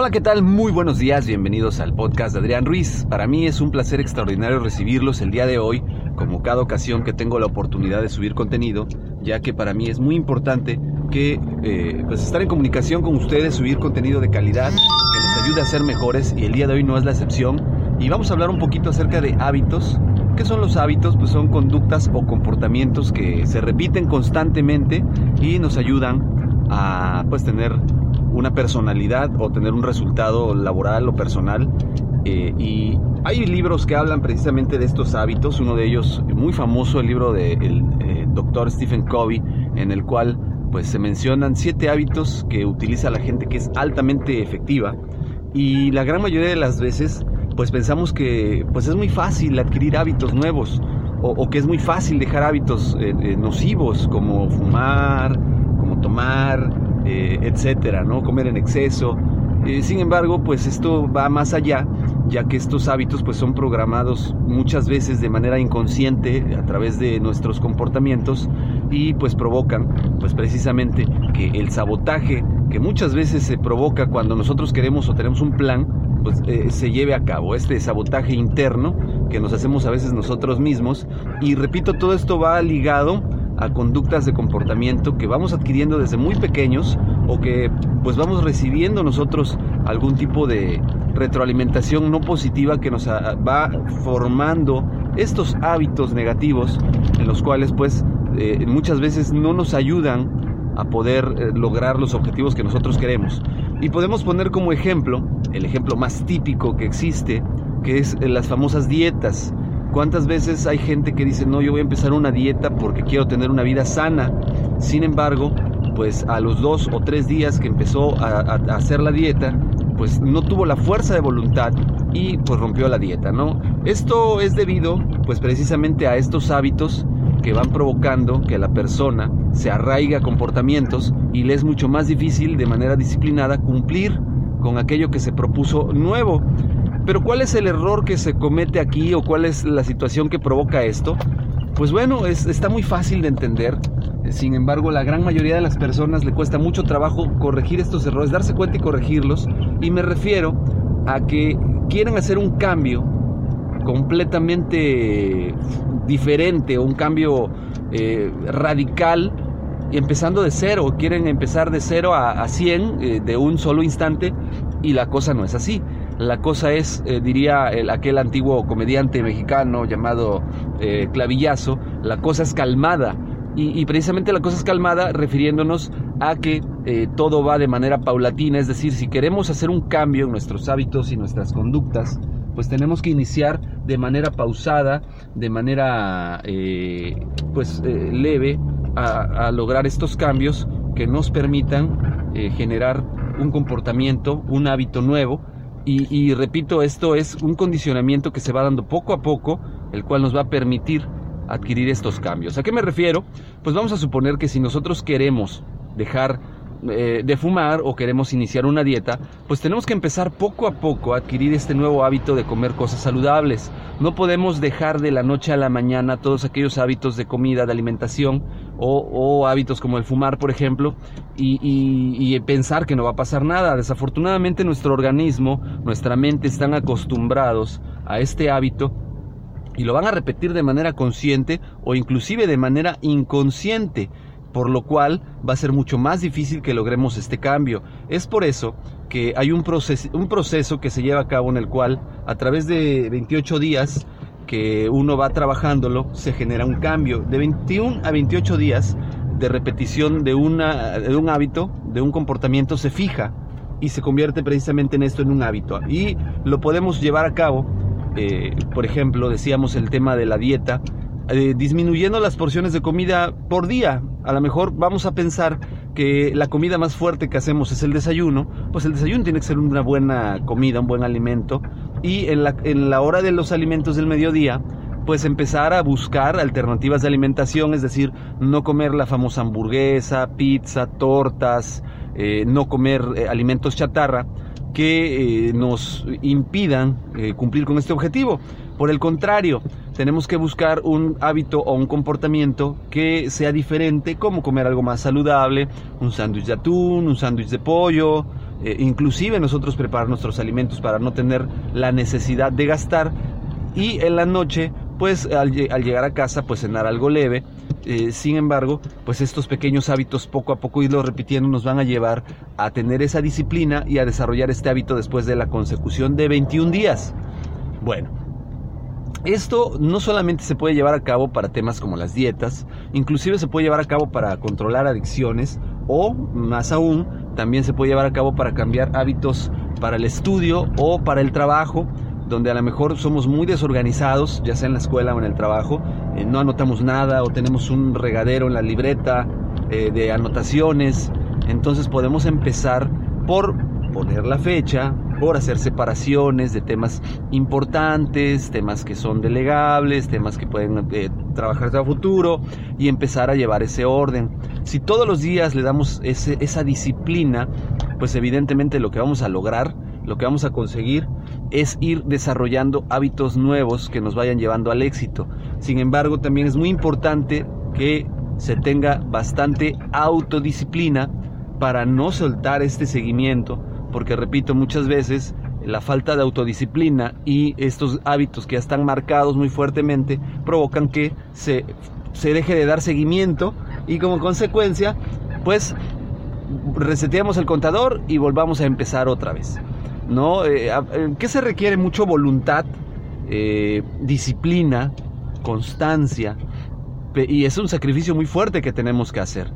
Hola, ¿qué tal? Muy buenos días, bienvenidos al podcast de Adrián Ruiz. Para mí es un placer extraordinario recibirlos el día de hoy, como cada ocasión que tengo la oportunidad de subir contenido, ya que para mí es muy importante que eh, pues estar en comunicación con ustedes, subir contenido de calidad que nos ayude a ser mejores y el día de hoy no es la excepción. Y vamos a hablar un poquito acerca de hábitos. ¿Qué son los hábitos? Pues son conductas o comportamientos que se repiten constantemente y nos ayudan a pues tener una personalidad o tener un resultado laboral o personal. Eh, y hay libros que hablan precisamente de estos hábitos. Uno de ellos, muy famoso, el libro del de eh, doctor Stephen Covey, en el cual pues se mencionan siete hábitos que utiliza la gente que es altamente efectiva. Y la gran mayoría de las veces pues pensamos que pues es muy fácil adquirir hábitos nuevos o, que es muy fácil dejar hábitos eh, nocivos como fumar, como tomar, eh, etcétera, ¿no? Comer en exceso. Eh, sin embargo, pues esto va más allá, ya que estos hábitos pues son programados muchas veces de manera inconsciente a través de nuestros comportamientos y pues provocan pues precisamente que el sabotaje que muchas veces se provoca cuando nosotros queremos o tenemos un plan pues eh, se lleve a cabo este sabotaje interno que nos hacemos a veces nosotros mismos y repito todo esto va ligado a conductas de comportamiento que vamos adquiriendo desde muy pequeños o que pues vamos recibiendo nosotros algún tipo de retroalimentación no positiva que nos va formando estos hábitos negativos en los cuales pues eh, muchas veces no nos ayudan a poder eh, lograr los objetivos que nosotros queremos. Y podemos poner como ejemplo, el ejemplo más típico que existe, que es las famosas dietas. ¿Cuántas veces hay gente que dice, no, yo voy a empezar una dieta porque quiero tener una vida sana? Sin embargo, pues a los dos o tres días que empezó a, hacer la dieta, pues no tuvo la fuerza de voluntad y pues rompió la dieta, ¿no? Esto es debido pues precisamente a estos hábitos que van provocando que la persona se arraiga a comportamientos y le es mucho más difícil de manera disciplinada cumplir con aquello que se propuso nuevo. Pero ¿cuál es el error que se comete aquí o cuál es la situación que provoca esto? Pues bueno, es, está muy fácil de entender. Sin embargo, la gran mayoría de las personas le cuesta mucho trabajo corregir estos errores, darse cuenta y corregirlos. Y me refiero a que quieren hacer un cambio completamente diferente o un cambio eh, radical empezando de cero, quieren empezar de cero a, 100 eh, de un solo instante y la cosa no es así. La cosa es, eh, diría el, aquel antiguo comediante mexicano llamado eh, Clavillazo, la cosa es calmada. Y, precisamente la cosa es calmada refiriéndonos a que eh, todo va de manera paulatina, es decir, si queremos hacer un cambio en nuestros hábitos y nuestras conductas, pues tenemos que iniciar de manera pausada, de manera pues leve, a, a, lograr estos cambios que nos permitan generar un comportamiento, un hábito nuevo y, repito, esto es un condicionamiento que se va dando poco a poco, el cual nos va a permitir adquirir estos cambios. ¿A qué me refiero? Pues vamos a suponer que si nosotros queremos dejar eh, de fumar o queremos iniciar una dieta, pues tenemos que empezar poco a poco a adquirir este nuevo hábito de comer cosas saludables. No podemos dejar de la noche a la mañana todos aquellos hábitos de comida, de alimentación o, hábitos como el fumar, por ejemplo, y, y, pensar que no va a pasar nada. Desafortunadamente nuestro organismo, nuestra mente están acostumbrados a este hábito y lo van a repetir de manera consciente o inclusive de manera inconsciente por lo cual va a ser mucho más difícil que logremos este cambio. Es por eso que hay un, proceso, un proceso que se lleva a cabo en el cual a través de 28 días que uno va trabajándolo se genera un cambio. De 21 a 28 días de repetición de, un hábito, de un comportamiento, se fija y se convierte precisamente en esto, en un hábito. Y lo podemos llevar a cabo, eh, por ejemplo, decíamos el tema de la dieta, eh, disminuyendo las porciones de comida por día. A lo mejor vamos a pensar que la comida más fuerte que hacemos es el desayuno, pues el desayuno tiene que ser una buena comida, un buen alimento. Y en la, hora de los alimentos del mediodía, pues empezar a buscar alternativas de alimentación, es decir, no comer la famosa hamburguesa, pizza, tortas, eh, no comer eh, alimentos chatarra que nos impidan cumplir con este objetivo. Por el contrario, tenemos que buscar un hábito o un comportamiento que sea diferente, como comer algo más saludable, un sándwich de atún, un sándwich de pollo, inclusive nosotros preparar nuestros alimentos para no tener la necesidad de gastar y en la noche pues al, llegar a casa pues cenar algo leve. Eh, sin embargo, pues estos pequeños hábitos poco a poco irlos repitiendo nos van a llevar a tener esa disciplina y a desarrollar este hábito después de la consecución de 21 días. Bueno, esto no solamente se puede llevar a cabo para temas como las dietas, inclusive se puede llevar a cabo para controlar adicciones o, más aún, también se puede llevar a cabo para cambiar hábitos para el estudio o para el trabajo donde a lo mejor somos muy desorganizados, ya sea en la escuela o en el trabajo, eh, no anotamos nada o tenemos un regadero en la libreta eh, de anotaciones, entonces podemos empezar por poner la fecha, por hacer separaciones de temas importantes, temas que son delegables, temas que pueden eh, trabajarse a futuro y empezar a llevar ese orden. Si todos los días le damos esa disciplina, pues evidentemente lo que vamos a lograr lo que vamos a conseguir es ir desarrollando hábitos nuevos que nos vayan llevando al éxito. Sin embargo, también es muy importante que se tenga bastante autodisciplina para no soltar este seguimiento, porque repito, muchas veces la falta de autodisciplina y estos hábitos que ya están marcados muy fuertemente provocan que se, se deje de dar seguimiento y como consecuencia, pues reseteamos el contador y volvamos a empezar otra vez. ¿no? Eh, eh, ¿Qué se requiere? Mucho voluntad, eh, disciplina, constancia, y es un sacrificio muy fuerte que tenemos que hacer.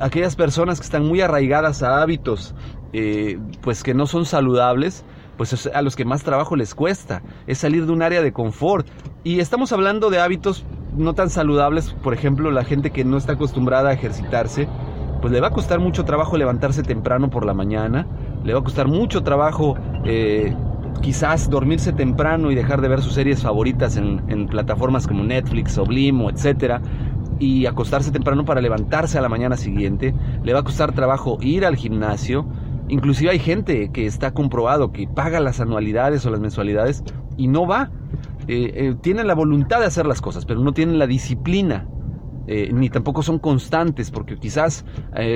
aquellas personas que están muy arraigadas a hábitos, pues que no son saludables, pues es a los que más trabajo les cuesta, es salir de un área de confort. Y estamos hablando de hábitos no tan saludables, por ejemplo, la gente que no está acostumbrada a ejercitarse, pues le va a costar mucho trabajo levantarse temprano por la mañana, le va a costar mucho trabajo eh, quizás dormirse temprano y dejar de ver sus series favoritas en, plataformas como Netflix o Blim o etcétera y acostarse temprano para levantarse a la mañana siguiente. Le va a costar trabajo ir al gimnasio. Inclusive hay gente que está comprobado que paga las anualidades o las mensualidades y no va. Eh, eh, tienen la voluntad de hacer las cosas, pero no tienen la disciplina. ni tampoco son constantes, porque quizás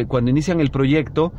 cuando inician el proyecto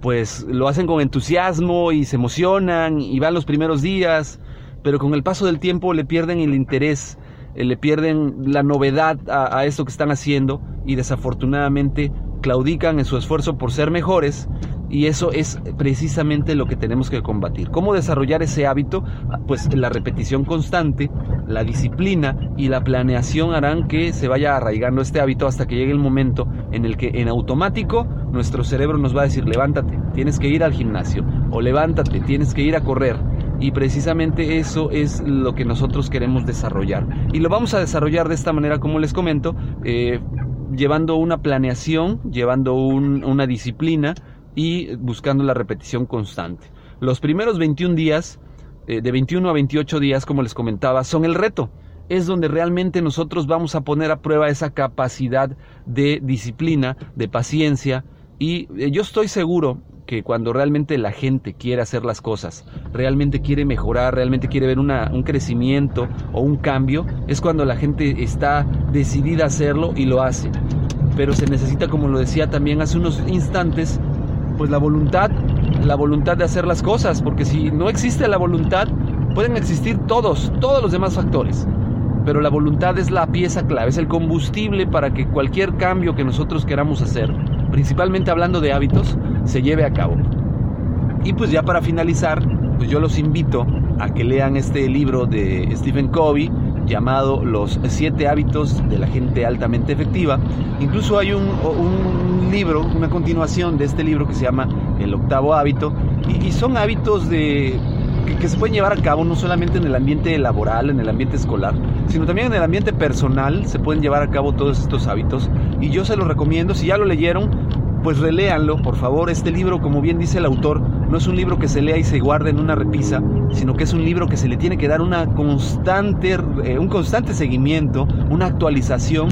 pues lo hacen con entusiasmo y se emocionan y van los primeros días, pero con el paso del tiempo le pierden el interés, eh, le pierden la novedad a, a esto que están haciendo y desafortunadamente claudican en su esfuerzo por ser mejores y eso es precisamente lo que tenemos que combatir. ¿Cómo desarrollar ese hábito? Pues la repetición constante, la disciplina y la planeación harán que se vaya arraigando este hábito hasta que llegue el momento en el que en automático nuestro cerebro nos va a decir levántate, tienes que ir al gimnasio o levántate, tienes que ir a correr. Y precisamente eso es lo que nosotros queremos desarrollar. Y lo vamos a desarrollar de esta manera, como les comento, eh, llevando una planeación, llevando una disciplina, y buscando la repetición constante. Los primeros 21 días, eh, de 21 a 28 días, como les comentaba, son el reto. Es donde realmente nosotros vamos a poner a prueba esa capacidad de disciplina, de paciencia. Y eh, yo estoy seguro que cuando realmente la gente quiere hacer las cosas, realmente quiere mejorar, realmente quiere ver un crecimiento o un cambio, es cuando la gente está decidida a hacerlo y lo hace. Pero se necesita, como lo decía también hace unos instantes, pues la voluntad, la voluntad de hacer las cosas, porque si no existe la voluntad, pueden existir todos, todos los demás factores. Pero la voluntad es la pieza clave, es el combustible para que cualquier cambio que nosotros queramos hacer, principalmente hablando de hábitos, se lleve a cabo. Y pues ya para finalizar, pues yo los invito a que lean este libro de Stephen Covey llamado Los siete hábitos de la gente altamente efectiva. Incluso hay un, libro, una continuación de este libro que se llama El octavo hábito, y, son hábitos de, que, se pueden llevar a cabo no solamente en el ambiente laboral, en el ambiente escolar, sino también en el ambiente personal, se pueden llevar a cabo todos estos hábitos, y yo se los recomiendo, si ya lo leyeron, pues reléanlo, por favor. Este libro, como bien dice el autor, no es un libro que se lea y se guarde en una repisa, sino que es un libro que se le tiene que dar una constante, eh, un constante seguimiento, una actualización,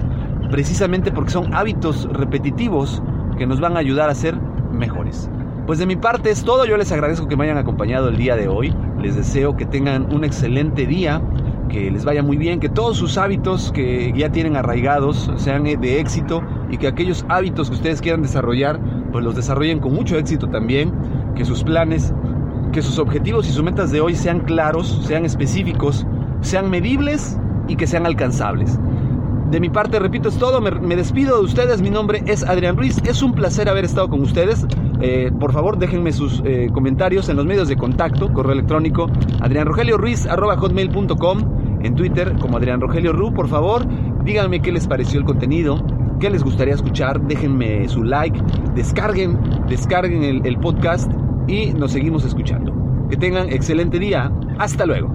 precisamente porque son hábitos repetitivos que nos van a ayudar a ser mejores. Pues de mi parte es todo, yo les agradezco que me hayan acompañado el día de hoy, les deseo que tengan un excelente día, que les vaya muy bien, que todos sus hábitos que ya tienen arraigados sean de éxito y que aquellos hábitos que ustedes quieran desarrollar, pues los desarrollen con mucho éxito también, que sus planes, que sus objetivos y sus metas de hoy sean claros, sean específicos, sean medibles y que sean alcanzables. De mi parte, repito, es todo. Me, despido de ustedes. Mi nombre es Adrián Ruiz. Es un placer haber estado con ustedes. Eh, por favor, déjenme sus eh, comentarios en los medios de contacto, correo electrónico, adrianrogelioruiz.com, en Twitter como Adrián Rogelio Ru. Por favor, díganme qué les pareció el contenido, qué les gustaría escuchar. Déjenme su like, descarguen, descarguen el, el podcast y nos seguimos escuchando. Que tengan excelente día. Hasta luego.